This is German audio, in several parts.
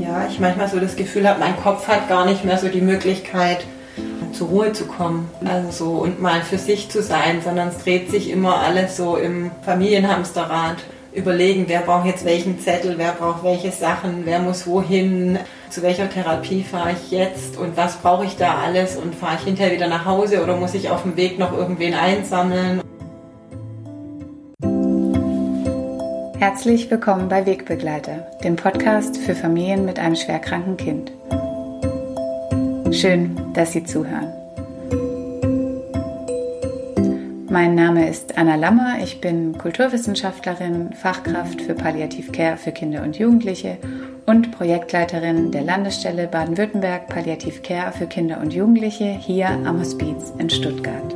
Ja, ich manchmal so das Gefühl habe, mein Kopf hat gar nicht mehr so die Möglichkeit, zur Ruhe zu kommen. Also so und mal für sich zu sein, sondern es dreht sich immer alles so im Familienhamsterrad. Überlegen, wer braucht jetzt welchen Zettel, wer braucht welche Sachen, wer muss wohin, zu welcher Therapie fahre ich jetzt und was brauche ich da alles und fahre ich hinterher wieder nach Hause oder muss ich auf dem Weg noch irgendwen einsammeln. Herzlich willkommen bei Wegbegleiter, dem Podcast für Familien mit einem schwerkranken Kind. Schön, dass Sie zuhören. Mein Name ist Anna Lammer, ich bin Kulturwissenschaftlerin, Fachkraft für Palliativcare für Kinder und Jugendliche und Projektleiterin der Landesstelle Baden-Württemberg Palliativcare für Kinder und Jugendliche hier am Hospiz in Stuttgart.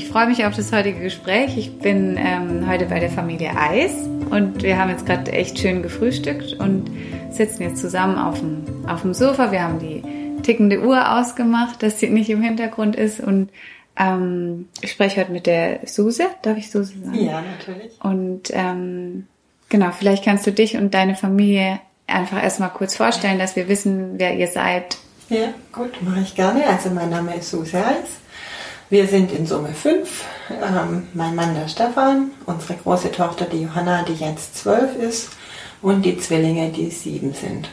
Ich freue mich auf das heutige Gespräch. Ich bin ähm, heute bei der Familie Eis und wir haben jetzt gerade echt schön gefrühstückt und sitzen jetzt zusammen auf dem, auf dem Sofa. Wir haben die tickende Uhr ausgemacht, dass sie nicht im Hintergrund ist und ähm, ich spreche heute mit der Suse. Darf ich Suse sagen? Ja, natürlich. Und ähm, genau, vielleicht kannst du dich und deine Familie einfach erstmal kurz vorstellen, dass wir wissen, wer ihr seid. Ja, gut, mache ich gerne. Also mein Name ist Suse Eis. Wir sind in Summe fünf. Ähm, mein Mann der Stefan, unsere große Tochter die Johanna, die jetzt zwölf ist, und die Zwillinge, die sieben sind.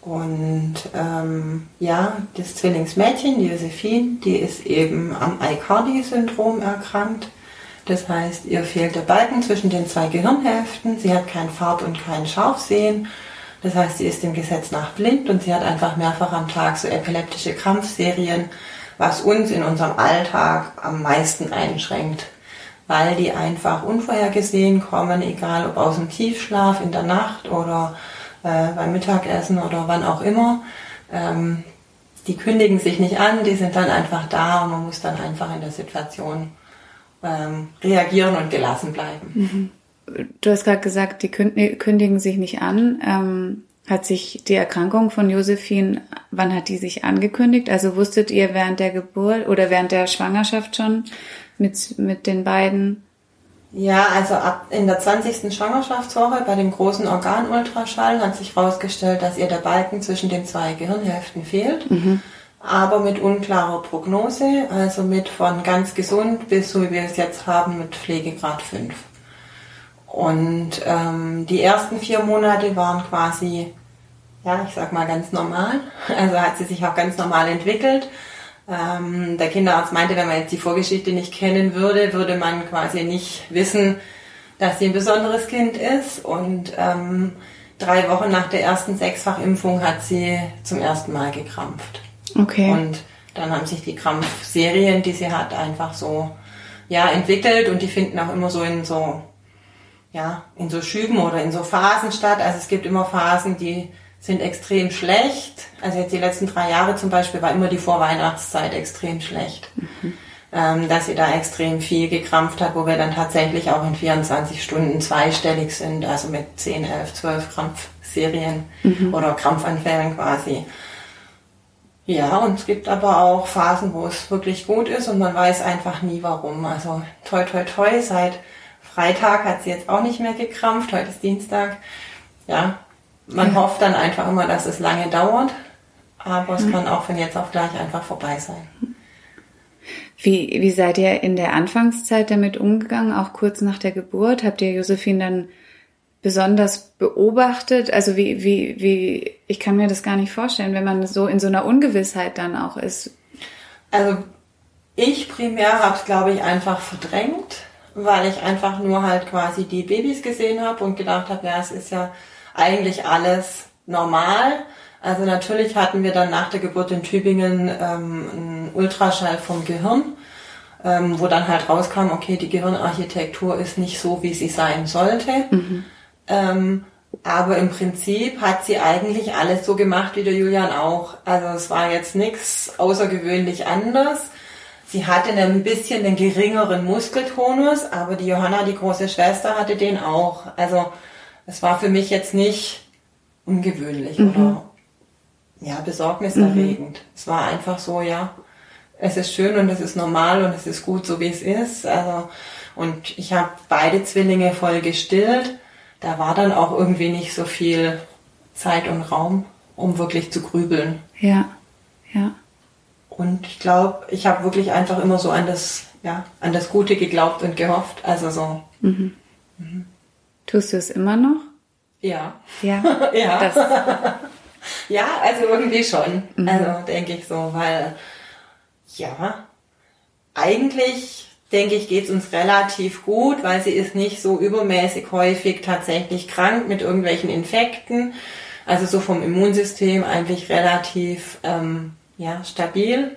Und ähm, ja, das Zwillingsmädchen, die Josephine, die ist eben am Aicardi-Syndrom erkrankt. Das heißt, ihr fehlt der Balken zwischen den zwei Gehirnhälften. Sie hat kein Farb- und kein Scharfsehen. Das heißt, sie ist dem Gesetz nach blind und sie hat einfach mehrfach am Tag so epileptische Krampfserien was uns in unserem Alltag am meisten einschränkt, weil die einfach unvorhergesehen kommen, egal ob aus dem Tiefschlaf in der Nacht oder äh, beim Mittagessen oder wann auch immer. Ähm, die kündigen sich nicht an, die sind dann einfach da und man muss dann einfach in der Situation ähm, reagieren und gelassen bleiben. Mhm. Du hast gerade gesagt, die kündigen sich nicht an. Ähm, hat sich die Erkrankung von Josephine, wann hat die sich angekündigt? Also wusstet ihr während der Geburt oder während der Schwangerschaft schon mit, mit den beiden? Ja, also ab in der 20. Schwangerschaftswoche bei dem großen Organultraschall hat sich herausgestellt, dass ihr der Balken zwischen den zwei Gehirnhälften fehlt. Mhm. Aber mit unklarer Prognose, also mit von ganz gesund bis so wie wir es jetzt haben mit Pflegegrad 5. Und ähm, die ersten vier Monate waren quasi, ja, ich sag mal ganz normal. Also hat sie sich auch ganz normal entwickelt. Ähm, der Kinderarzt meinte, wenn man jetzt die Vorgeschichte nicht kennen würde, würde man quasi nicht wissen, dass sie ein besonderes Kind ist. Und ähm, drei Wochen nach der ersten Sechsfachimpfung hat sie zum ersten Mal gekrampft. Okay. Und dann haben sich die Krampfserien, die sie hat, einfach so ja entwickelt und die finden auch immer so in so ja, in so Schüben oder in so Phasen statt. Also es gibt immer Phasen, die sind extrem schlecht. Also jetzt die letzten drei Jahre zum Beispiel war immer die Vorweihnachtszeit extrem schlecht. Mhm. Ähm, dass sie da extrem viel gekrampft hat, wo wir dann tatsächlich auch in 24 Stunden zweistellig sind, also mit 10, 11, 12 Krampfserien mhm. oder Krampfanfällen quasi. Ja, und es gibt aber auch Phasen, wo es wirklich gut ist und man weiß einfach nie warum. Also toi toi toi, seit Freitag hat sie jetzt auch nicht mehr gekrampft, heute ist Dienstag. Ja, man ja. hofft dann einfach immer, dass es lange dauert, aber es mhm. kann auch von jetzt auf gleich einfach vorbei sein. Wie, wie seid ihr in der Anfangszeit damit umgegangen, auch kurz nach der Geburt? Habt ihr Josephine dann besonders beobachtet? Also wie, wie, wie, ich kann mir das gar nicht vorstellen, wenn man so in so einer Ungewissheit dann auch ist. Also ich primär habe es, glaube ich, einfach verdrängt weil ich einfach nur halt quasi die Babys gesehen habe und gedacht habe, ja, es ist ja eigentlich alles normal. Also natürlich hatten wir dann nach der Geburt in Tübingen ähm, einen Ultraschall vom Gehirn, ähm, wo dann halt rauskam, okay, die Gehirnarchitektur ist nicht so, wie sie sein sollte. Mhm. Ähm, aber im Prinzip hat sie eigentlich alles so gemacht wie der Julian auch. Also es war jetzt nichts außergewöhnlich anders. Sie hatte ein bisschen einen geringeren Muskeltonus, aber die Johanna, die große Schwester, hatte den auch. Also es war für mich jetzt nicht ungewöhnlich mhm. oder ja, besorgniserregend. Mhm. Es war einfach so, ja, es ist schön und es ist normal und es ist gut, so wie es ist. Also, und ich habe beide Zwillinge voll gestillt. da war dann auch irgendwie nicht so viel Zeit und Raum, um wirklich zu grübeln. Ja, ja. Und ich glaube, ich habe wirklich einfach immer so an das, ja, an das Gute geglaubt und gehofft. Also so. Mhm. Tust du es immer noch? Ja. Ja. ja. Das, ja, also irgendwie schon. Also denke ich so, weil ja, eigentlich denke ich, geht's uns relativ gut, weil sie ist nicht so übermäßig häufig tatsächlich krank mit irgendwelchen Infekten. Also so vom Immunsystem eigentlich relativ ähm, ja, stabil.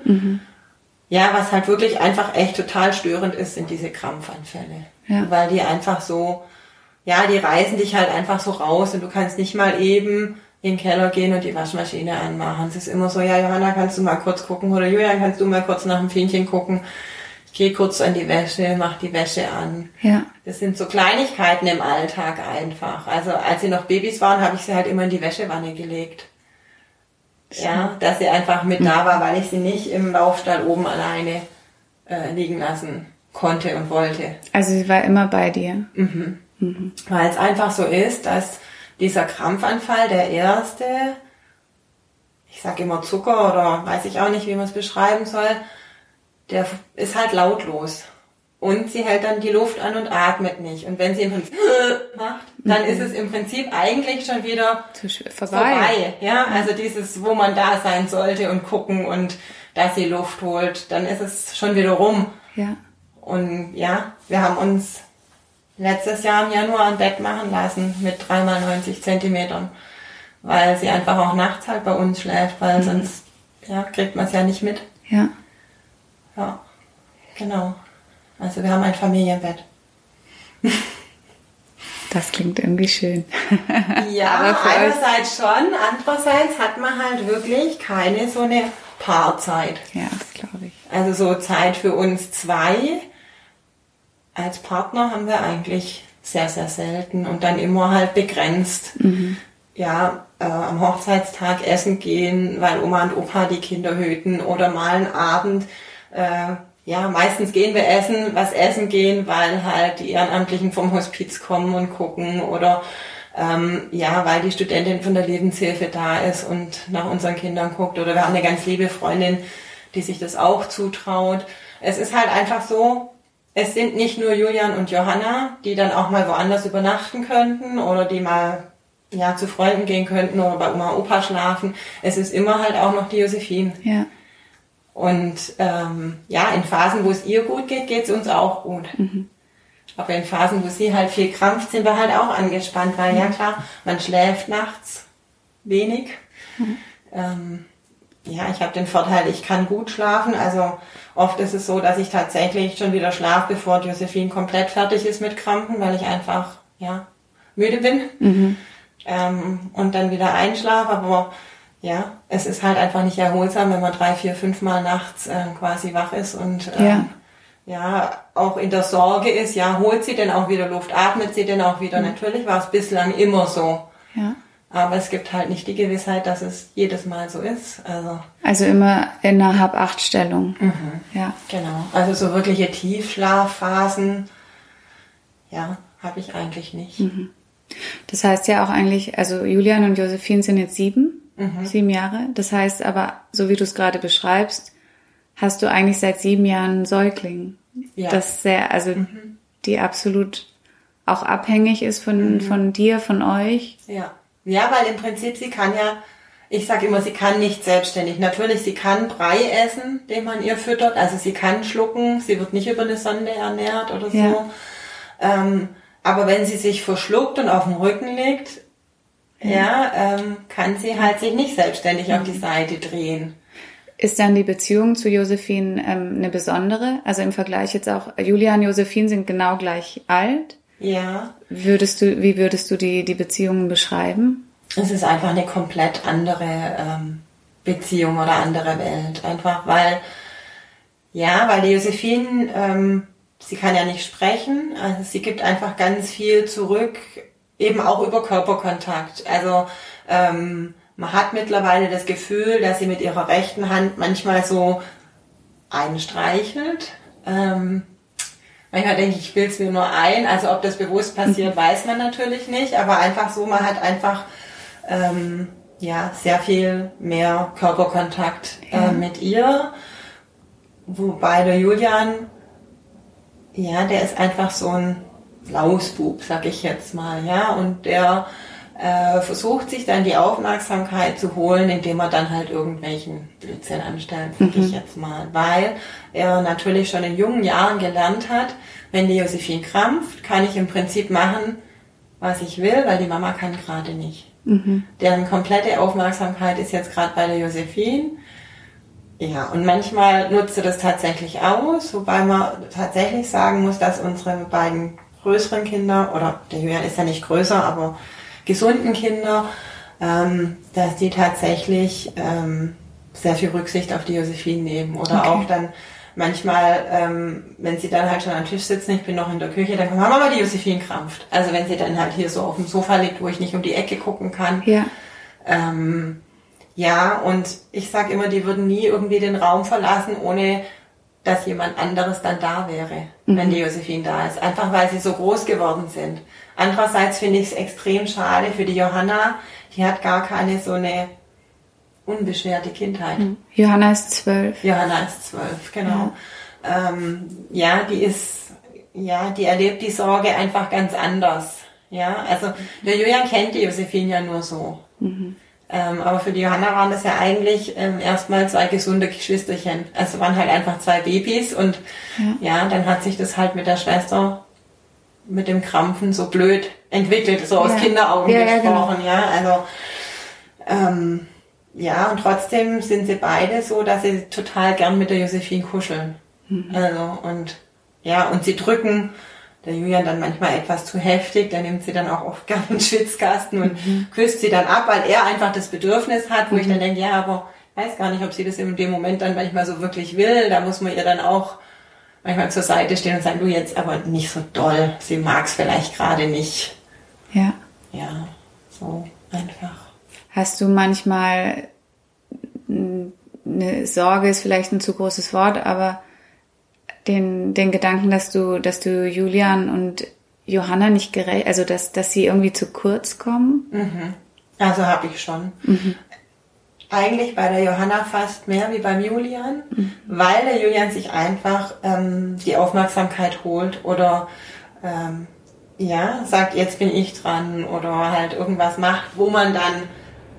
Ja, was halt wirklich einfach echt total störend ist, sind diese Krampfanfälle. Ja. Weil die einfach so, ja, die reißen dich halt einfach so raus und du kannst nicht mal eben in den Keller gehen und die Waschmaschine anmachen. Es ist immer so, ja, Johanna, kannst du mal kurz gucken oder Julian, kannst du mal kurz nach dem Fähnchen gucken. Ich gehe kurz an die Wäsche, mach die Wäsche an. ja. Das sind so Kleinigkeiten im Alltag einfach. Also als sie noch Babys waren, habe ich sie halt immer in die Wäschewanne gelegt. Ja, dass sie einfach mit da war, weil ich sie nicht im Laufstall oben alleine äh, liegen lassen konnte und wollte. Also sie war immer bei dir. Weil es einfach so ist, dass dieser Krampfanfall, der erste, ich sage immer Zucker oder weiß ich auch nicht, wie man es beschreiben soll, der ist halt lautlos. Und sie hält dann die Luft an und atmet nicht. Und wenn sie im Prinzip macht, dann ist es im Prinzip eigentlich schon wieder vorbei. vorbei. Ja, also dieses, wo man da sein sollte und gucken und dass sie Luft holt, dann ist es schon wieder rum. Ja. Und ja, wir haben uns letztes Jahr im Januar ein Bett machen lassen mit 3x90 Zentimetern, weil sie einfach auch nachts halt bei uns schläft, weil sonst ja, kriegt man es ja nicht mit. Ja. Ja, genau. Also wir haben ein Familienbett. Das klingt irgendwie schön. Ja, einerseits schon, andererseits hat man halt wirklich keine so eine Paarzeit. Ja, das glaube ich. Also so Zeit für uns zwei. Als Partner haben wir eigentlich sehr, sehr selten und dann immer halt begrenzt. Ja, äh, am Hochzeitstag essen gehen, weil Oma und Opa die Kinder hüten oder mal einen Abend. Äh, ja, meistens gehen wir essen, was essen gehen, weil halt die Ehrenamtlichen vom Hospiz kommen und gucken oder ähm, ja, weil die Studentin von der Lebenshilfe da ist und nach unseren Kindern guckt. Oder wir haben eine ganz liebe Freundin, die sich das auch zutraut. Es ist halt einfach so, es sind nicht nur Julian und Johanna, die dann auch mal woanders übernachten könnten oder die mal ja, zu Freunden gehen könnten oder bei Oma und Opa schlafen. Es ist immer halt auch noch die Josephine. Ja. Und ähm, ja, in Phasen, wo es ihr gut geht, geht es uns auch gut. Aber in Phasen, wo sie halt viel krampft, sind wir halt auch angespannt, weil ja klar, man schläft nachts wenig. Ähm, ja, ich habe den Vorteil, ich kann gut schlafen. Also oft ist es so, dass ich tatsächlich schon wieder schlafe, bevor Josephine komplett fertig ist mit Krampen, weil ich einfach ja müde bin ähm, und dann wieder einschlafe. Aber ja, es ist halt einfach nicht erholsam, wenn man drei, vier, fünf Mal nachts äh, quasi wach ist und ähm, Ja. ja, auch in der Sorge ist, ja, holt sie denn auch wieder Luft, atmet sie denn auch wieder? Natürlich war es bislang immer so. Ja. Aber es gibt halt nicht die Gewissheit, dass es jedes Mal so ist. Also, Also immer in einer Hab-Acht-Stellung. Ja. genau. Also so wirkliche Tiefschlafphasen, ja, habe ich eigentlich nicht. Das heißt ja auch eigentlich, also Julian und Josephine sind jetzt sieben, sieben Jahre. Das heißt aber, so wie du es gerade beschreibst, hast du eigentlich seit sieben Jahren einen Säugling. Ja. Das sehr, also die absolut auch abhängig ist von, von dir, von euch. Ja. Ja, weil im Prinzip sie kann ja, ich sage immer, sie kann nicht selbstständig. Natürlich, sie kann Brei essen, den man ihr füttert. Also sie kann schlucken, sie wird nicht über eine Sonde ernährt oder so. Ja. Ähm, aber wenn sie sich verschluckt und auf den Rücken legt, ja, ähm, kann sie halt sich nicht selbstständig auf die Seite drehen. Ist dann die Beziehung zu Josephine ähm, eine besondere? Also im Vergleich jetzt auch, Julian und Josephine sind genau gleich alt. Ja, Würdest du, wie würdest du die, die Beziehungen beschreiben? es ist einfach eine komplett andere ähm, Beziehung oder andere Welt. Einfach weil, ja, weil die Josephine, ähm, sie kann ja nicht sprechen, also sie gibt einfach ganz viel zurück, eben auch über Körperkontakt. Also ähm, man hat mittlerweile das Gefühl, dass sie mit ihrer rechten Hand manchmal so einstreichelt. Ähm, Manchmal denke ich, ich will es mir nur ein. Also ob das bewusst passiert, weiß man natürlich nicht. Aber einfach so, man hat einfach ähm, ja sehr viel mehr Körperkontakt äh, mit ihr. Wobei der Julian, ja, der ist einfach so ein Lausbub, sag ich jetzt mal, ja, und der äh, versucht sich dann die Aufmerksamkeit zu holen, indem er dann halt irgendwelchen Blödsinn anstellt, sag mhm. ich jetzt mal, weil er natürlich schon in jungen Jahren gelernt hat, wenn die Josephine krampft, kann ich im Prinzip machen, was ich will, weil die Mama kann gerade nicht. Mhm. Deren komplette Aufmerksamkeit ist jetzt gerade bei der Josephine. Ja, und manchmal nutzt er das tatsächlich aus, wobei man tatsächlich sagen muss, dass unsere beiden größeren Kinder, oder der Julian ist ja nicht größer, aber gesunden Kinder, ähm, dass die tatsächlich ähm, sehr viel Rücksicht auf die Josephine nehmen. Oder okay. auch dann manchmal, ähm, wenn sie dann halt schon am Tisch sitzen, ich bin noch in der Küche, dann kommt Mama, die Josephine krampft. Also wenn sie dann halt hier so auf dem Sofa liegt, wo ich nicht um die Ecke gucken kann. Ja. Ähm, ja, und ich sag immer, die würden nie irgendwie den Raum verlassen, ohne dass jemand anderes dann da wäre, mhm. wenn die Josephine da ist. Einfach weil sie so groß geworden sind. Andererseits finde ich es extrem schade für die Johanna. Die hat gar keine so eine unbeschwerte Kindheit. Mhm. Johanna ist zwölf. Johanna ist zwölf, genau. Ja. Ähm, ja, die ist, ja, die erlebt die Sorge einfach ganz anders. Ja, also der Julian kennt die Josephine ja nur so. Mhm. Ähm, aber für die Johanna waren das ja eigentlich ähm, erstmal zwei gesunde Geschwisterchen. Also waren halt einfach zwei Babys und ja. ja, dann hat sich das halt mit der Schwester mit dem Krampfen so blöd entwickelt, so aus ja. Kinderaugen ja, gesprochen, ja, genau. ja. Also ähm, ja, und trotzdem sind sie beide so, dass sie total gern mit der Josephine kuscheln. Mhm. Also und ja, und sie drücken der Julian dann manchmal etwas zu heftig, der nimmt sie dann auch oft gerne in den Schwitzkasten und mhm. küsst sie dann ab, weil er einfach das Bedürfnis hat, wo mhm. ich dann denke, ja, aber weiß gar nicht, ob sie das in dem Moment dann manchmal so wirklich will. Da muss man ihr dann auch manchmal zur Seite stehen und sagen, du jetzt aber nicht so doll. Sie mag es vielleicht gerade nicht. Ja. Ja, so einfach. Hast du manchmal eine Sorge ist vielleicht ein zu großes Wort, aber den, den Gedanken, dass du, dass du Julian und Johanna nicht gerecht, also dass, dass sie irgendwie zu kurz kommen? Mhm. Also habe ich schon. Mhm. Eigentlich bei der Johanna fast mehr wie beim Julian, mhm. weil der Julian sich einfach ähm, die Aufmerksamkeit holt oder ähm, ja, sagt, jetzt bin ich dran oder halt irgendwas macht, wo man dann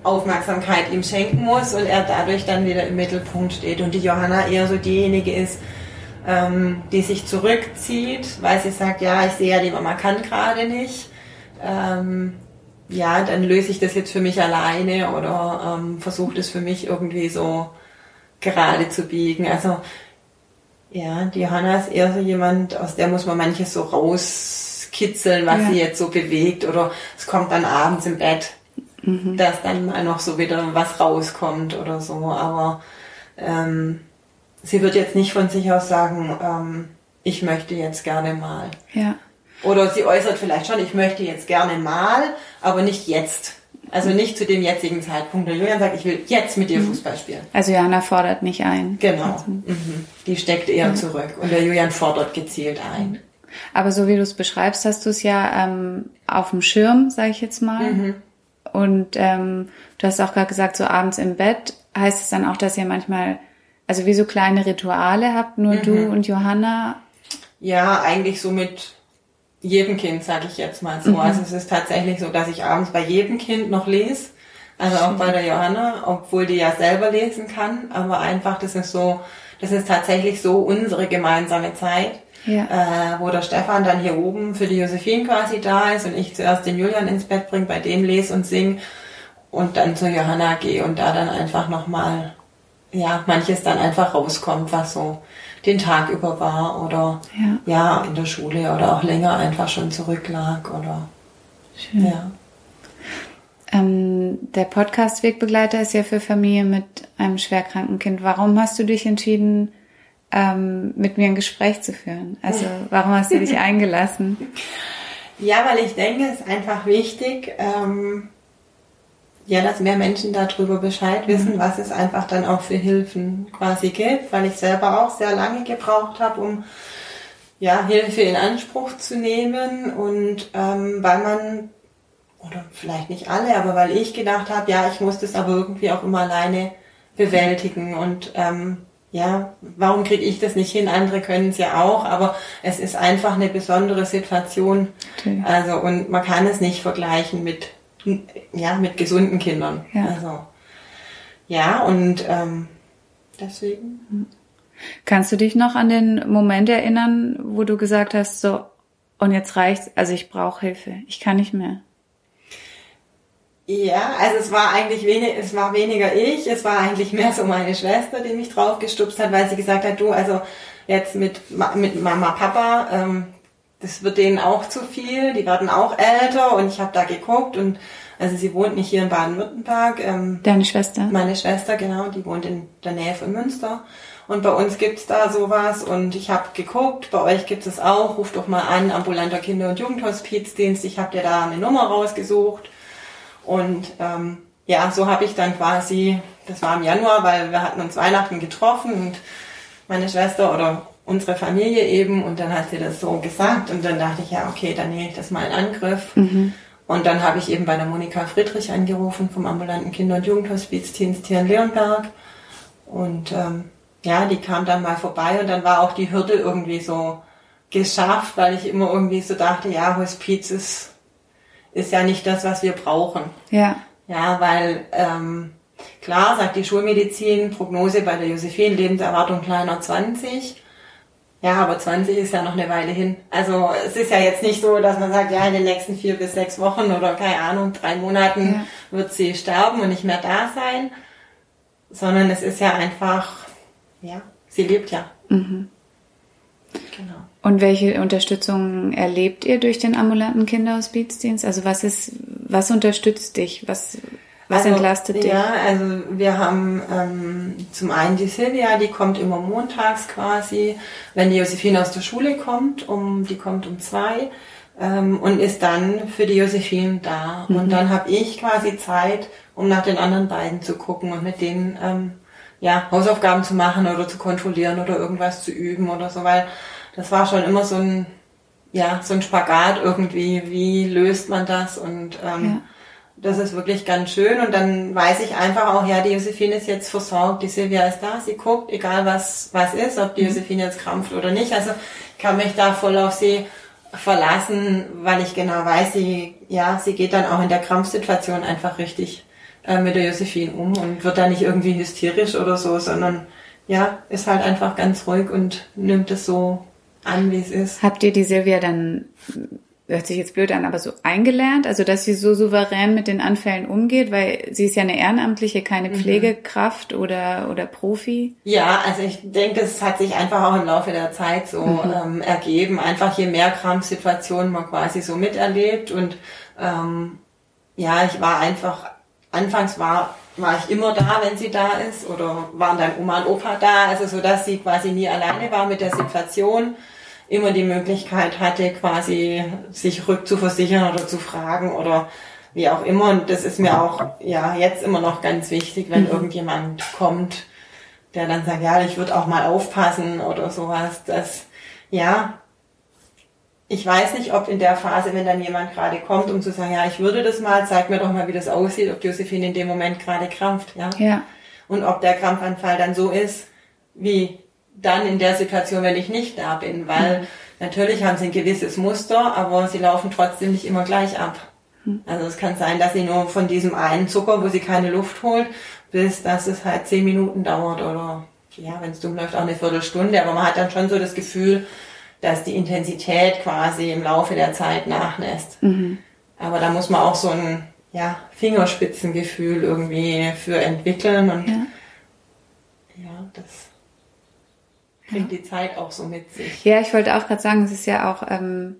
Aufmerksamkeit ihm schenken muss und er dadurch dann wieder im Mittelpunkt steht und die Johanna eher so diejenige ist, ähm, die sich zurückzieht, weil sie sagt, ja, ich sehe ja, die Mama kann gerade nicht. Ähm, ja, dann löse ich das jetzt für mich alleine oder ähm, versuche das für mich irgendwie so gerade zu biegen. Also ja, die Johanna ist eher so jemand, aus der muss man manches so rauskitzeln, was ja. sie jetzt so bewegt oder es kommt dann abends im Bett, mhm. dass dann mal noch so wieder was rauskommt oder so. Aber ähm, sie wird jetzt nicht von sich aus sagen, ähm, ich möchte jetzt gerne mal. Ja. Oder sie äußert vielleicht schon, ich möchte jetzt gerne mal, aber nicht jetzt. Also nicht zu dem jetzigen Zeitpunkt. Der Julian sagt, ich will jetzt mit dir mhm. Fußball spielen. Also Johanna fordert nicht ein. Genau. Also. Mhm. Die steckt eher ja. zurück. Und der Julian fordert gezielt ein. Aber so wie du es beschreibst, hast du es ja ähm, auf dem Schirm, sage ich jetzt mal. Mhm. Und ähm, du hast auch gerade gesagt, so abends im Bett heißt es dann auch, dass ihr manchmal also wie so kleine Rituale habt, nur mhm. du und Johanna? Ja, eigentlich so mit jedem Kind, sage ich jetzt mal so. Mhm. Also es ist tatsächlich so, dass ich abends bei jedem Kind noch lese. Also auch bei der Johanna, obwohl die ja selber lesen kann. Aber einfach, das ist so, das ist tatsächlich so unsere gemeinsame Zeit. Ja. Äh, wo der Stefan dann hier oben für die Josephine quasi da ist und ich zuerst den Julian ins Bett bringe, bei dem lese und sing und dann zur Johanna gehe und da dann einfach nochmal ja, manches dann einfach rauskommt, was so den Tag über war oder ja. ja, in der Schule oder auch länger einfach schon zurücklag oder Schön. ja. Ähm, der Podcast Wegbegleiter ist ja für Familien mit einem schwerkranken Kind. Warum hast du dich entschieden, ähm, mit mir ein Gespräch zu führen? Also warum hast du dich eingelassen? Ja, weil ich denke, es ist einfach wichtig, ähm, ja, dass mehr Menschen darüber Bescheid wissen, mhm. was es einfach dann auch für Hilfen quasi gibt, weil ich selber auch sehr lange gebraucht habe, um ja, Hilfe in Anspruch zu nehmen und ähm, weil man, oder vielleicht nicht alle, aber weil ich gedacht habe, ja, ich muss das aber irgendwie auch immer alleine bewältigen und ähm, ja, warum kriege ich das nicht hin? Andere können es ja auch, aber es ist einfach eine besondere Situation. Okay. Also und man kann es nicht vergleichen mit ja mit gesunden Kindern. Ja. Also ja und ähm, deswegen. Kannst du dich noch an den Moment erinnern, wo du gesagt hast, so, und jetzt reicht's, also ich brauche Hilfe, ich kann nicht mehr? Ja, also es war eigentlich wenig, es war weniger ich, es war eigentlich mehr so meine Schwester, die mich draufgestupst hat, weil sie gesagt hat, du, also jetzt mit, mit Mama, Papa, ähm, das wird denen auch zu viel, die werden auch älter und ich habe da geguckt und also sie wohnt nicht hier in Baden-Württemberg. Ähm, Deine Schwester? Meine Schwester, genau, die wohnt in der Nähe von Münster. Und bei uns gibt's da sowas und ich habe geguckt, bei euch gibt es auch, ruft doch mal an, ambulanter Kinder- und Jugendhospizdienst, ich habe dir da eine Nummer rausgesucht. Und ähm, ja, so habe ich dann quasi, das war im Januar, weil wir hatten uns Weihnachten getroffen und meine Schwester oder unsere Familie eben und dann hat sie das so gesagt und dann dachte ich, ja, okay, dann nehme ich das mal in Angriff. Mhm. Und dann habe ich eben bei der Monika Friedrich angerufen vom ambulanten Kinder- und Jugendhospizdienst hier in Leonberg und ähm, ja, die kam dann mal vorbei und dann war auch die Hürde irgendwie so geschafft, weil ich immer irgendwie so dachte, ja, Hospiz ist, ist ja nicht das, was wir brauchen. Ja. Ja, weil ähm, klar sagt die Schulmedizin, Prognose bei der Josephine, Lebenserwartung kleiner 20. Ja, aber 20 ist ja noch eine Weile hin. Also es ist ja jetzt nicht so, dass man sagt, ja, in den nächsten vier bis sechs Wochen oder keine Ahnung, drei Monaten ja. wird sie sterben und nicht mehr da sein. Sondern es ist ja einfach ja, sie lebt ja. Mhm. Genau. Und welche Unterstützung erlebt ihr durch den ambulanten Kinderhospizdienst? Also was ist, was unterstützt dich? Was, was also, entlastet dich? Ja, also wir haben ähm, zum einen die Silvia, die kommt immer montags quasi, wenn die Josephine aus der Schule kommt, um die kommt um zwei ähm, und ist dann für die Josephine da. Mhm. Und dann habe ich quasi Zeit, um nach den anderen beiden zu gucken und mit denen ähm, ja, Hausaufgaben zu machen oder zu kontrollieren oder irgendwas zu üben oder so, weil das war schon immer so ein, ja, so ein Spagat irgendwie, wie löst man das und ähm, ja. Das ist wirklich ganz schön und dann weiß ich einfach auch, ja, die Josephine ist jetzt versorgt, die Silvia ist da, sie guckt, egal was, was ist, ob die mhm. Josephine jetzt krampft oder nicht, also ich kann mich da voll auf sie verlassen, weil ich genau weiß, sie, ja, sie geht dann auch in der Krampfsituation einfach richtig äh, mit der Josephine um und wird da nicht irgendwie hysterisch oder so, sondern ja, ist halt einfach ganz ruhig und nimmt es so an, wie es ist. Habt ihr die Silvia dann, hört sich jetzt blöd an, aber so eingelernt, also dass sie so souverän mit den Anfällen umgeht, weil sie ist ja eine Ehrenamtliche, keine mhm. Pflegekraft mhm. oder, oder Profi? Ja, also ich denke, das hat sich einfach auch im Laufe der Zeit so mhm. ähm, ergeben. Einfach je mehr Krampfsituationen man quasi so miterlebt und ähm, ja, ich war einfach anfangs war, war ich immer da, wenn sie da ist, oder waren dann Oma und Opa da, also so, dass sie quasi nie alleine war mit der Situation, immer die Möglichkeit hatte, quasi sich rückzuversichern oder zu fragen oder wie auch immer. Und das ist mir auch ja jetzt immer noch ganz wichtig, wenn mhm. irgendjemand kommt, der dann sagt, ja, ich würde auch mal aufpassen oder sowas. dass ja, ich weiß nicht, ob in der Phase, wenn dann jemand gerade kommt, um zu sagen, ja, ich würde das mal, zeig mir doch mal, wie das aussieht, ob Josephine in dem Moment gerade krampft, ja. ja. Und ob der Krampfanfall dann so ist, wie dann in der Situation, wenn ich nicht da bin, weil mhm. natürlich haben sie ein gewisses Muster, aber sie laufen trotzdem nicht immer gleich ab. Mhm. Also es kann sein, dass sie nur von diesem einen Zucker, wo sie keine Luft holt, bis dass es halt zehn Minuten dauert oder ja, wenn es dumm läuft, auch eine Viertelstunde, aber man hat dann schon so das Gefühl, dass die Intensität quasi im Laufe der Zeit nachlässt. Mhm. Aber da muss man auch so ein ja, Fingerspitzengefühl irgendwie für entwickeln und ja, ja das bringt ja. die Zeit auch so mit sich. Ja, ich wollte auch gerade sagen, es ist ja auch ähm,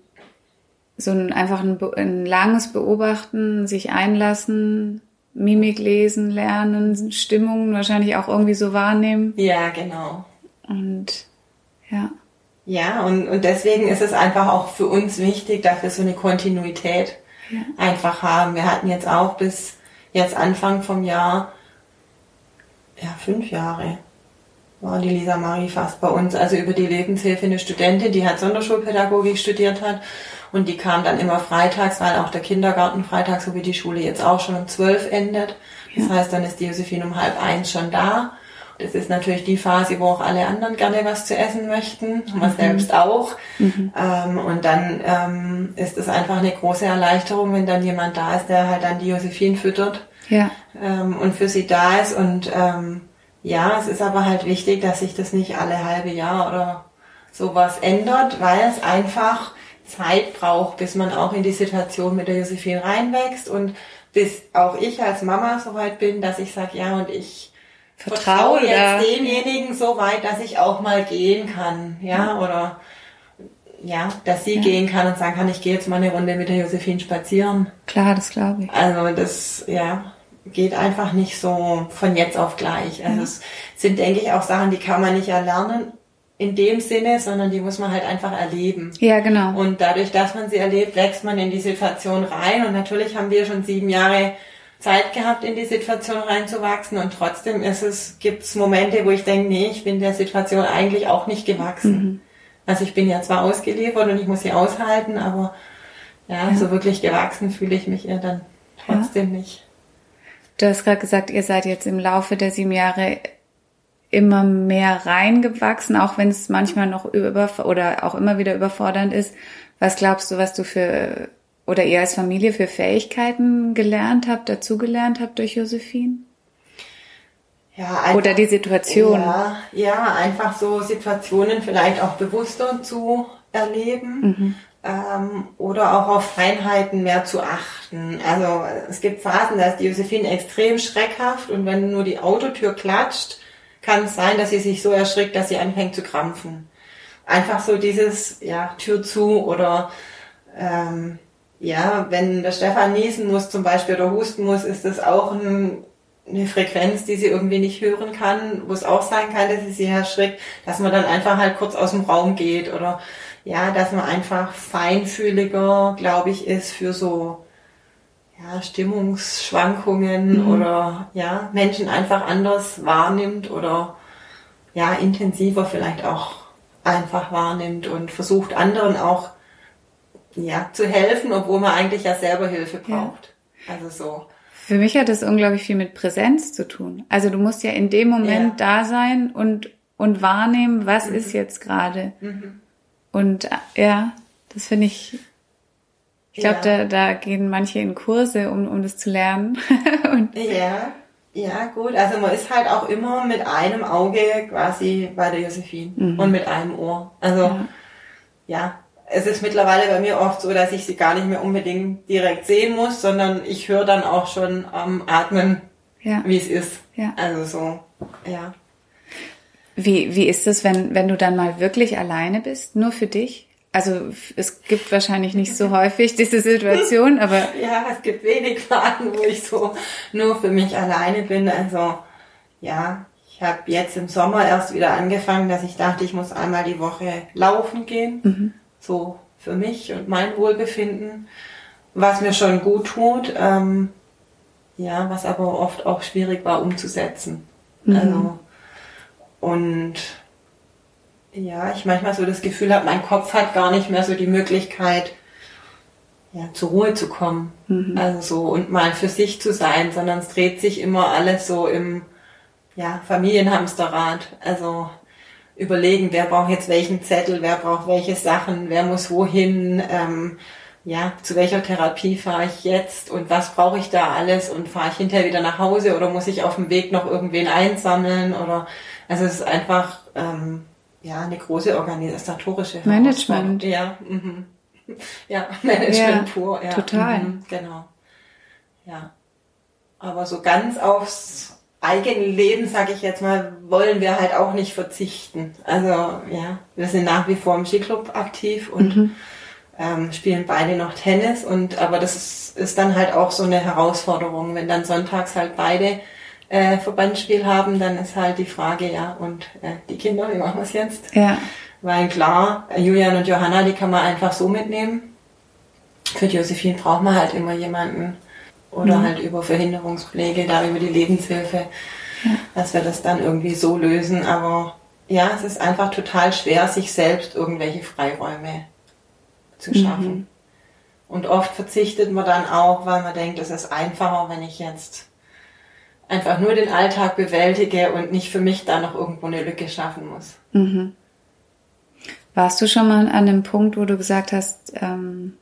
so ein einfach ein, ein langes Beobachten, sich einlassen, Mimik lesen, lernen, Stimmungen wahrscheinlich auch irgendwie so wahrnehmen. Ja, genau. Und ja. Ja, und, und deswegen ist es einfach auch für uns wichtig, dass wir so eine Kontinuität ja. einfach haben. Wir hatten jetzt auch bis jetzt Anfang vom Jahr, ja, fünf Jahre. War die Lisa Marie fast bei uns, also über die Lebenshilfe eine Studentin, die hat Sonderschulpädagogik studiert hat und die kam dann immer freitags, weil auch der Kindergarten freitags, so wie die Schule jetzt auch schon um zwölf endet. Das heißt, dann ist die Josephine um halb eins schon da. Das ist natürlich die Phase, wo auch alle anderen gerne was zu essen möchten, man mhm. selbst auch. Mhm. Ähm, und dann ähm, ist es einfach eine große Erleichterung, wenn dann jemand da ist, der halt dann die Josephine füttert ja. ähm, und für sie da ist. Und ähm, ja, es ist aber halt wichtig, dass sich das nicht alle halbe Jahr oder sowas ändert, weil es einfach Zeit braucht, bis man auch in die Situation mit der Josephine reinwächst und bis auch ich als Mama so weit bin, dass ich sage, ja, und ich vertraue jetzt ja. demjenigen so weit, dass ich auch mal gehen kann, ja, oder ja, dass sie ja. gehen kann und sagen kann, ich gehe jetzt mal eine Runde mit der Josephine spazieren. Klar, das glaube ich. Also das, ja, geht einfach nicht so von jetzt auf gleich. Also ja. es sind, denke ich, auch Sachen, die kann man nicht erlernen in dem Sinne, sondern die muss man halt einfach erleben. Ja, genau. Und dadurch, dass man sie erlebt, wächst man in die Situation rein. Und natürlich haben wir schon sieben Jahre Zeit gehabt, in die Situation reinzuwachsen. Und trotzdem ist es, gibt es Momente, wo ich denke, nee, ich bin der Situation eigentlich auch nicht gewachsen. Mhm. Also ich bin ja zwar ausgeliefert und ich muss sie aushalten, aber ja, ja. so wirklich gewachsen fühle ich mich ihr dann trotzdem ja. nicht. Du hast gerade gesagt, ihr seid jetzt im Laufe der sieben Jahre immer mehr reingewachsen, auch wenn es manchmal noch über oder auch immer wieder überfordernd ist. Was glaubst du, was du für oder ihr als Familie für Fähigkeiten gelernt habt, dazugelernt habt durch Josephine? Ja, einfach, oder die Situation. Ja, ja, einfach so Situationen vielleicht auch bewusster zu erleben. Mhm. Ähm, oder auch auf Feinheiten mehr zu achten. Also es gibt Phasen, da ist die Josephine extrem schreckhaft und wenn nur die Autotür klatscht, kann es sein, dass sie sich so erschrickt, dass sie anfängt zu krampfen. Einfach so dieses, ja, Tür zu oder ähm, ja, wenn der Stefan niesen muss zum Beispiel oder husten muss, ist das auch ein, eine Frequenz, die sie irgendwie nicht hören kann, wo es auch sein kann, dass sie sich erschrickt, dass man dann einfach halt kurz aus dem Raum geht oder ja, dass man einfach feinfühliger, glaube ich, ist für so ja, Stimmungsschwankungen mhm. oder ja, Menschen einfach anders wahrnimmt oder ja, intensiver vielleicht auch einfach wahrnimmt und versucht anderen auch ja, zu helfen, obwohl man eigentlich ja selber Hilfe braucht. Ja. Also so. Für mich hat das unglaublich viel mit Präsenz zu tun. Also du musst ja in dem Moment ja. da sein und, und wahrnehmen, was mhm. ist jetzt gerade. Mhm. Und äh, ja, das finde ich ich glaube, ja. da, da gehen manche in Kurse, um, um das zu lernen. ja, ja, gut. Also man ist halt auch immer mit einem Auge quasi bei der Josephine mhm. und mit einem Ohr. Also ja. ja. es ist mittlerweile bei mir oft so, dass ich sie gar nicht mehr unbedingt direkt sehen muss, sondern ich höre dann auch schon am Atmen, ja. wie es ist. Ja. Also so, ja. Wie, wie ist es, wenn, wenn du dann mal wirklich alleine bist, nur für dich? Also es gibt wahrscheinlich nicht so häufig diese Situation, aber. ja, es gibt wenig Phasen, wo ich so nur für mich alleine bin. Also ja, ich habe jetzt im Sommer erst wieder angefangen, dass ich dachte, ich muss einmal die Woche laufen gehen. Mhm. So für mich und mein Wohlbefinden, was mir schon gut tut. Ähm, ja, was aber oft auch schwierig war umzusetzen. Mhm. Also und ja, ich manchmal so das Gefühl habe, mein Kopf hat gar nicht mehr so die Möglichkeit, ja, zur Ruhe zu kommen. Mhm. Also so und mal für sich zu sein, sondern es dreht sich immer alles so im ja, Familienhamsterrad. Also überlegen, wer braucht jetzt welchen Zettel, wer braucht welche Sachen, wer muss wohin, ähm, ja, zu welcher Therapie fahre ich jetzt und was brauche ich da alles und fahre ich hinterher wieder nach Hause oder muss ich auf dem Weg noch irgendwen einsammeln oder also es ist einfach ähm, ja, eine große organisatorische Management. Ja, mhm. ja, Management ja, pur. Ja, total. Mhm, genau. Ja. Aber so ganz aufs eigene Leben, sage ich jetzt mal, wollen wir halt auch nicht verzichten. Also ja, wir sind nach wie vor im Skiclub aktiv und mhm. ähm, spielen beide noch Tennis und aber das ist, ist dann halt auch so eine Herausforderung, wenn dann sonntags halt beide äh, Verbandsspiel haben, dann ist halt die Frage, ja, und äh, die Kinder, wie machen wir es jetzt? Ja. Weil klar, Julian und Johanna, die kann man einfach so mitnehmen. Für Josephine braucht man halt immer jemanden oder mhm. halt über Verhinderungspflege, da über die Lebenshilfe. ja. dass wir das dann irgendwie so lösen. Aber ja, es ist einfach total schwer, sich selbst irgendwelche Freiräume zu schaffen. Mhm. Und oft verzichtet man dann auch, weil man denkt, es ist einfacher, wenn ich jetzt einfach nur den Alltag bewältige und nicht für mich da noch irgendwo eine Lücke schaffen muss. Mhm. Warst du schon mal an dem Punkt, wo du gesagt hast, ähm,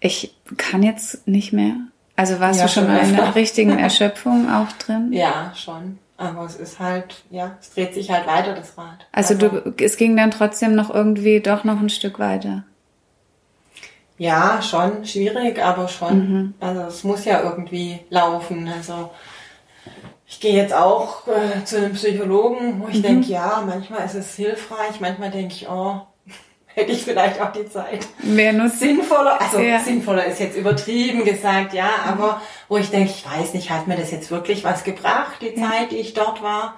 ich kann jetzt nicht mehr? Also warst ja, du schon, schon in einer richtigen Erschöpfung auch drin? Ja, schon. Aber es ist halt, ja, es dreht sich halt weiter, das Rad. Also, also du, es ging dann trotzdem noch irgendwie doch noch ein Stück weiter. Ja, schon schwierig, aber schon. Mhm. Also es muss ja irgendwie laufen. Also ich gehe jetzt auch äh, zu einem Psychologen, wo ich mhm. denke, ja, manchmal ist es hilfreich, manchmal denke ich, oh, hätte ich vielleicht auch die Zeit. Mehr nutzen. Sinnvoller, also ja. sinnvoller ist jetzt übertrieben gesagt, ja, aber wo ich denke, ich weiß nicht, hat mir das jetzt wirklich was gebracht, die ja. Zeit, die ich dort war?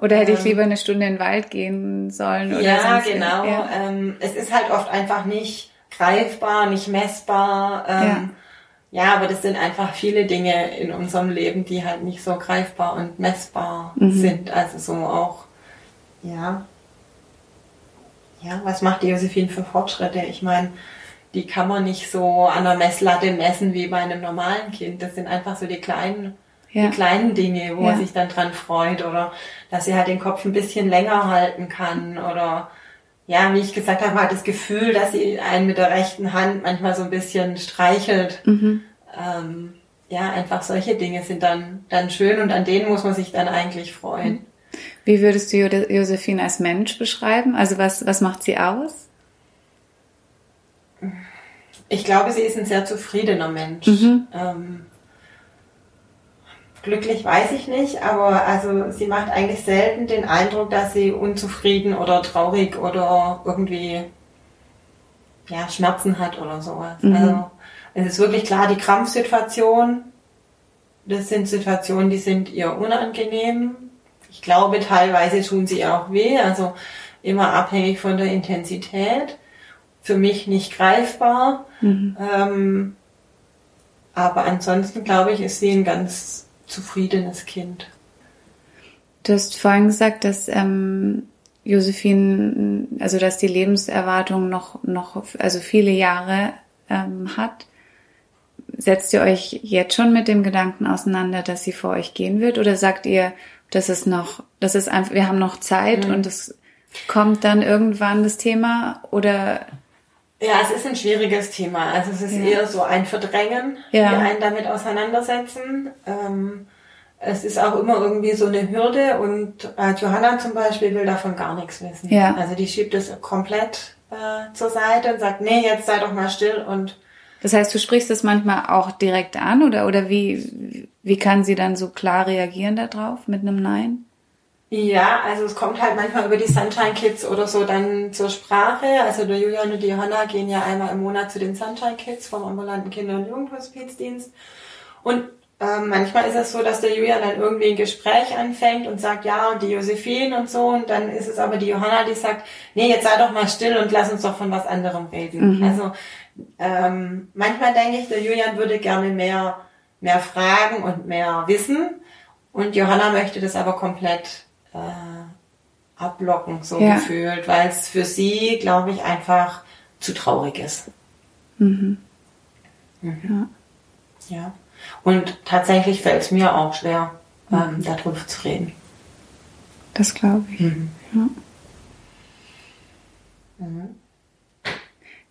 Oder hätte ich ähm, lieber eine Stunde in den Wald gehen sollen? Oder ja, genau. Ja. Ähm, es ist halt oft einfach nicht greifbar, nicht messbar. Ähm, ja. ja. aber das sind einfach viele Dinge in unserem Leben, die halt nicht so greifbar und messbar mhm. sind. Also so auch, ja. Ja, was macht die Josephine für Fortschritte? Ich meine, die kann man nicht so an der Messlatte messen wie bei einem normalen Kind. Das sind einfach so die kleinen, ja. die kleinen Dinge, wo ja. man sich dann dran freut oder dass sie halt den Kopf ein bisschen länger halten kann oder ja, wie ich gesagt habe, hat das Gefühl, dass sie einen mit der rechten Hand manchmal so ein bisschen streichelt. Mhm. Ähm, ja, einfach solche Dinge sind dann, dann schön und an denen muss man sich dann eigentlich freuen. Wie würdest du Josephine als Mensch beschreiben? Also was, was macht sie aus? Ich glaube, sie ist ein sehr zufriedener Mensch. Mhm. Ähm, glücklich weiß ich nicht, aber also sie macht eigentlich selten den Eindruck, dass sie unzufrieden oder traurig oder irgendwie ja, Schmerzen hat oder sowas. Mhm. Also es ist wirklich klar, die Krampfsituation, das sind Situationen, die sind ihr unangenehm. Ich glaube, teilweise tun sie auch weh, also immer abhängig von der Intensität. Für mich nicht greifbar. Mhm. Ähm, aber ansonsten glaube ich, ist sie ein ganz zufriedenes Kind. Du hast vorhin gesagt, dass ähm, Josephine, also dass die Lebenserwartung noch, noch also viele Jahre ähm, hat. Setzt ihr euch jetzt schon mit dem Gedanken auseinander, dass sie vor euch gehen wird? Oder sagt ihr, das ist noch, das ist einfach, wir haben noch Zeit mhm. und es kommt dann irgendwann das Thema? Oder ja, es ist ein schwieriges Thema. Also es ist ja. eher so ein Verdrängen, ja. einen damit auseinandersetzen. Ähm, es ist auch immer irgendwie so eine Hürde und äh, Johanna zum Beispiel will davon gar nichts wissen. Ja. Also die schiebt es komplett äh, zur Seite und sagt, nee, jetzt sei doch mal still und das heißt, du sprichst das manchmal auch direkt an oder, oder wie, wie kann sie dann so klar reagieren darauf mit einem Nein? Ja, also es kommt halt manchmal über die Sunshine Kids oder so dann zur Sprache. Also der Julian und die Johanna gehen ja einmal im Monat zu den Sunshine Kids vom ambulanten Kinder- und Jugendhospizdienst. Und ähm, manchmal ist es so, dass der Julian dann irgendwie ein Gespräch anfängt und sagt, ja, und die Josephine und so. Und dann ist es aber die Johanna, die sagt, nee, jetzt sei doch mal still und lass uns doch von was anderem reden. Mhm. Also ähm, manchmal denke ich, der Julian würde gerne mehr, mehr fragen und mehr wissen. Und Johanna möchte das aber komplett äh, ablocken, so ja. gefühlt, weil es für sie, glaube ich, einfach zu traurig ist. Mhm. Mhm. Ja. ja. Und tatsächlich fällt es mir auch schwer, ähm, mhm. darüber zu reden. Das glaube ich. Mhm. Ja. Mhm.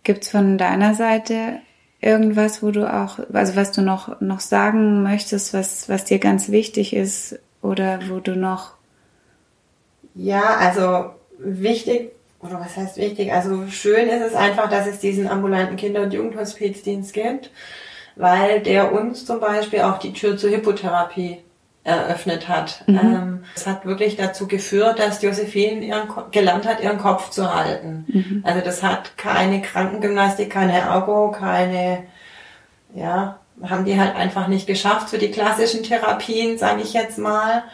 Gibt es von deiner Seite irgendwas, wo du auch, also was du noch, noch sagen möchtest, was, was dir ganz wichtig ist oder wo du noch ja, also wichtig, oder was heißt wichtig? Also schön ist es einfach, dass es diesen ambulanten Kinder- und Jugendhospizdienst gibt, weil der uns zum Beispiel auch die Tür zur Hypotherapie eröffnet hat. Mhm. Ähm, es hat wirklich dazu geführt, dass Josephine ihren, gelernt hat, ihren Kopf zu halten. Mhm. Also das hat keine Krankengymnastik, keine Ergo, keine, ja, haben die halt einfach nicht geschafft für die klassischen Therapien, sage ich jetzt mal.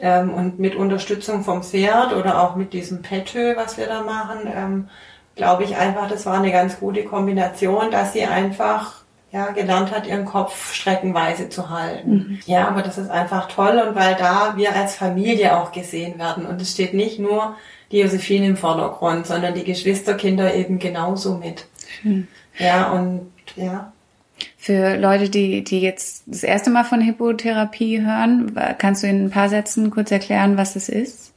Ähm, und mit Unterstützung vom Pferd oder auch mit diesem Petö, was wir da machen, ähm, glaube ich einfach, das war eine ganz gute Kombination, dass sie einfach ja, gelernt hat, ihren Kopf streckenweise zu halten. Mhm. Ja, aber das ist einfach toll und weil da wir als Familie auch gesehen werden und es steht nicht nur die Josephine im Vordergrund, sondern die Geschwisterkinder eben genauso mit. Schön. Ja, und ja. Für Leute, die, die jetzt das erste Mal von Hippotherapie hören, kannst du in ein paar Sätzen kurz erklären, was es ist?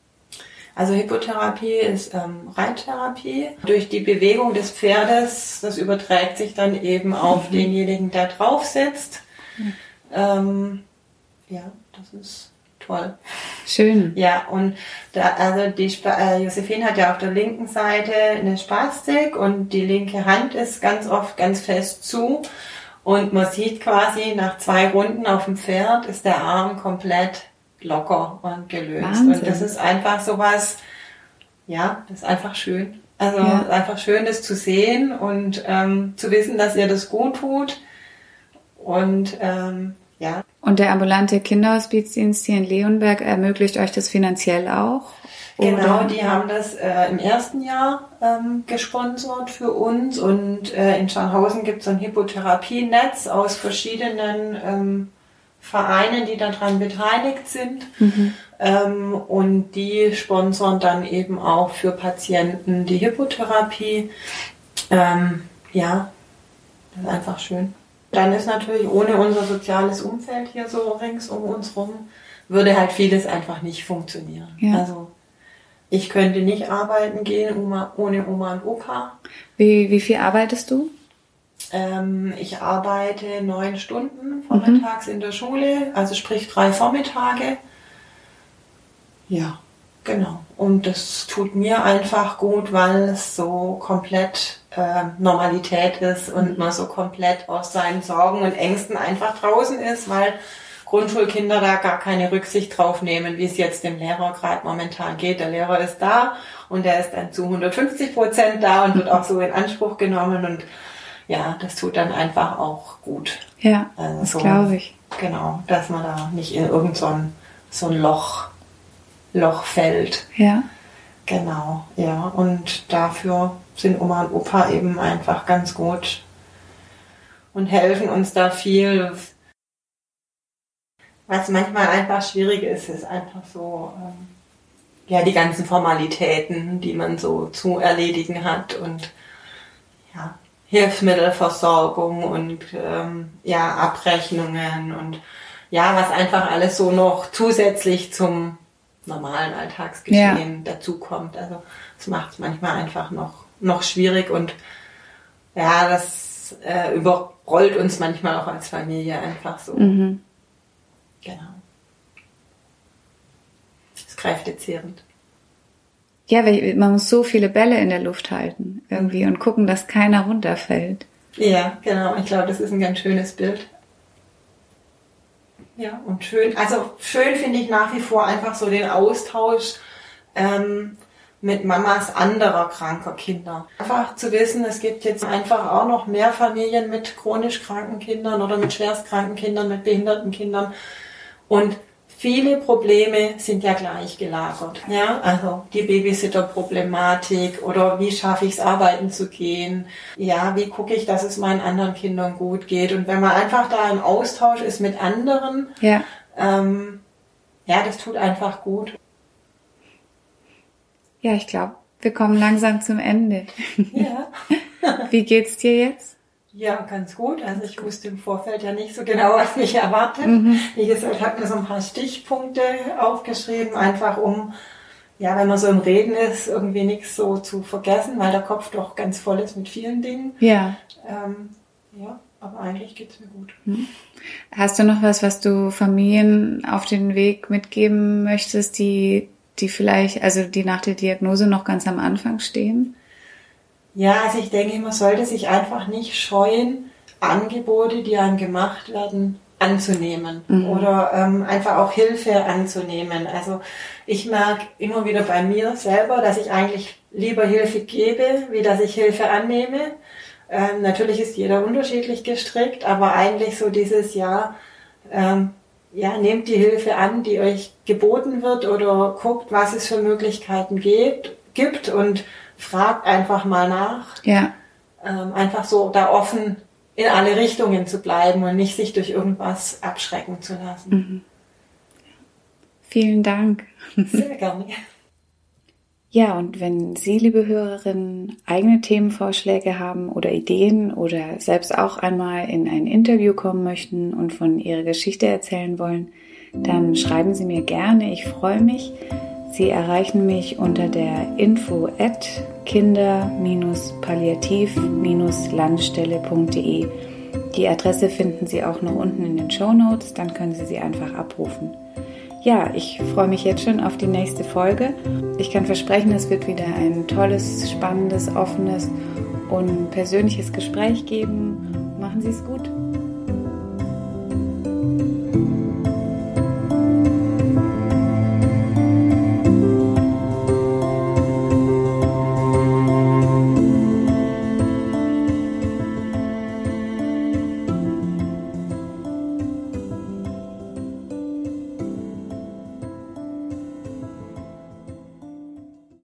Also Hippotherapie ist ähm, Reittherapie. Durch die Bewegung des Pferdes, das überträgt sich dann eben auf mhm. denjenigen, der drauf sitzt. Mhm. Ähm, ja, das ist toll. Schön. Ja, und da, also die äh, Josephine hat ja auf der linken Seite eine Spastik und die linke Hand ist ganz oft ganz fest zu. Und man sieht quasi nach zwei Runden auf dem Pferd ist der Arm komplett locker und gelöst. Wahnsinn. Und das ist einfach sowas, ja, das ist einfach schön. Also ja. einfach schön, das zu sehen und ähm, zu wissen, dass ihr das gut tut. Und ähm, ja. Und der ambulante Kinderhospizdienst hier in Leonberg ermöglicht euch das finanziell auch? Genau, die haben das äh, im ersten Jahr ähm, gesponsert für uns und äh, in Scharnhausen gibt es ein Hypotherapienetz aus verschiedenen ähm, Vereinen, die daran beteiligt sind. Mhm. Ähm, und die sponsern dann eben auch für Patienten die Hypotherapie. Ähm, ja, das ist einfach schön. Dann ist natürlich ohne unser soziales Umfeld hier so rings um uns rum, würde halt vieles einfach nicht funktionieren. Ja. Also ich könnte nicht arbeiten gehen ohne Oma und Opa. Wie, wie viel arbeitest du? Ähm, ich arbeite neun Stunden vormittags mhm. in der Schule, also sprich drei Vormittage. Ja, genau. Und das tut mir einfach gut, weil es so komplett äh, Normalität ist und mhm. man so komplett aus seinen Sorgen und Ängsten einfach draußen ist, weil Grundschulkinder da gar keine Rücksicht drauf nehmen, wie es jetzt dem Lehrer gerade momentan geht. Der Lehrer ist da und der ist dann zu 150 Prozent da und wird auch so in Anspruch genommen und ja, das tut dann einfach auch gut. Ja, also das so, glaube ich. Genau, dass man da nicht in irgendein so so ein Loch, Loch fällt. Ja. Genau, ja. Und dafür sind Oma und Opa eben einfach ganz gut und helfen uns da viel. Was manchmal einfach schwierig ist, ist einfach so, ähm, ja, die ganzen Formalitäten, die man so zu erledigen hat und ja, Hilfsmittelversorgung und ähm, ja, Abrechnungen und ja, was einfach alles so noch zusätzlich zum normalen Alltagsgeschehen ja. dazukommt. Also es macht es manchmal einfach noch, noch schwierig und ja, das äh, überrollt uns manchmal auch als Familie einfach so. Mhm. Genau. Das ist kräftezehrend. Ja, weil man muss so viele Bälle in der Luft halten irgendwie und gucken, dass keiner runterfällt. Ja, genau. Ich glaube, das ist ein ganz schönes Bild. Ja, und schön, also schön finde ich nach wie vor einfach so den Austausch ähm, mit Mamas anderer kranker Kinder. Einfach zu wissen, es gibt jetzt einfach auch noch mehr Familien mit chronisch kranken Kindern oder mit schwerstkranken Kindern, mit behinderten Kindern. Und viele Probleme sind ja gleich gelagert. Ja, also die Babysitter-Problematik oder wie schaffe ich es, arbeiten zu gehen? Ja, wie gucke ich, dass es meinen anderen Kindern gut geht? Und wenn man einfach da im Austausch ist mit anderen, ja, ähm, ja das tut einfach gut. Ja, ich glaube, wir kommen langsam zum Ende. Ja. wie geht's dir jetzt? Ja, ganz gut. Also ich wusste im Vorfeld ja nicht so genau, was mich erwartet. Mhm. Wie gesagt, ich habe mir so ein paar Stichpunkte aufgeschrieben, einfach um, ja, wenn man so im Reden ist, irgendwie nichts so zu vergessen, weil der Kopf doch ganz voll ist mit vielen Dingen. Ja. Ähm, ja, aber eigentlich geht's mir gut. Mhm. Hast du noch was, was du Familien auf den Weg mitgeben möchtest, die, die vielleicht, also die nach der Diagnose noch ganz am Anfang stehen? Ja, also ich denke, man sollte sich einfach nicht scheuen, Angebote, die einem gemacht werden, anzunehmen mhm. oder ähm, einfach auch Hilfe anzunehmen. Also ich merke immer wieder bei mir selber, dass ich eigentlich lieber Hilfe gebe, wie dass ich Hilfe annehme. Ähm, natürlich ist jeder unterschiedlich gestrickt, aber eigentlich so dieses Jahr, ähm, ja, nehmt die Hilfe an, die euch geboten wird oder guckt, was es für Möglichkeiten gibt, gibt und fragt einfach mal nach. Ja. Ähm, einfach so da offen in alle Richtungen zu bleiben und nicht sich durch irgendwas abschrecken zu lassen. Mhm. Vielen Dank. Sehr gerne. Ja, und wenn Sie, liebe Hörerinnen, eigene Themenvorschläge haben oder Ideen oder selbst auch einmal in ein Interview kommen möchten und von Ihrer Geschichte erzählen wollen, dann schreiben Sie mir gerne. Ich freue mich. Sie erreichen mich unter der info at kinder-palliativ-landstelle.de. Die Adresse finden Sie auch noch unten in den Show Notes, dann können Sie sie einfach abrufen ja, ich freue mich jetzt schon auf die nächste Folge. Ich kann versprechen, es wird wieder ein tolles, spannendes, offenes und persönliches Gespräch geben. Machen Sie es gut.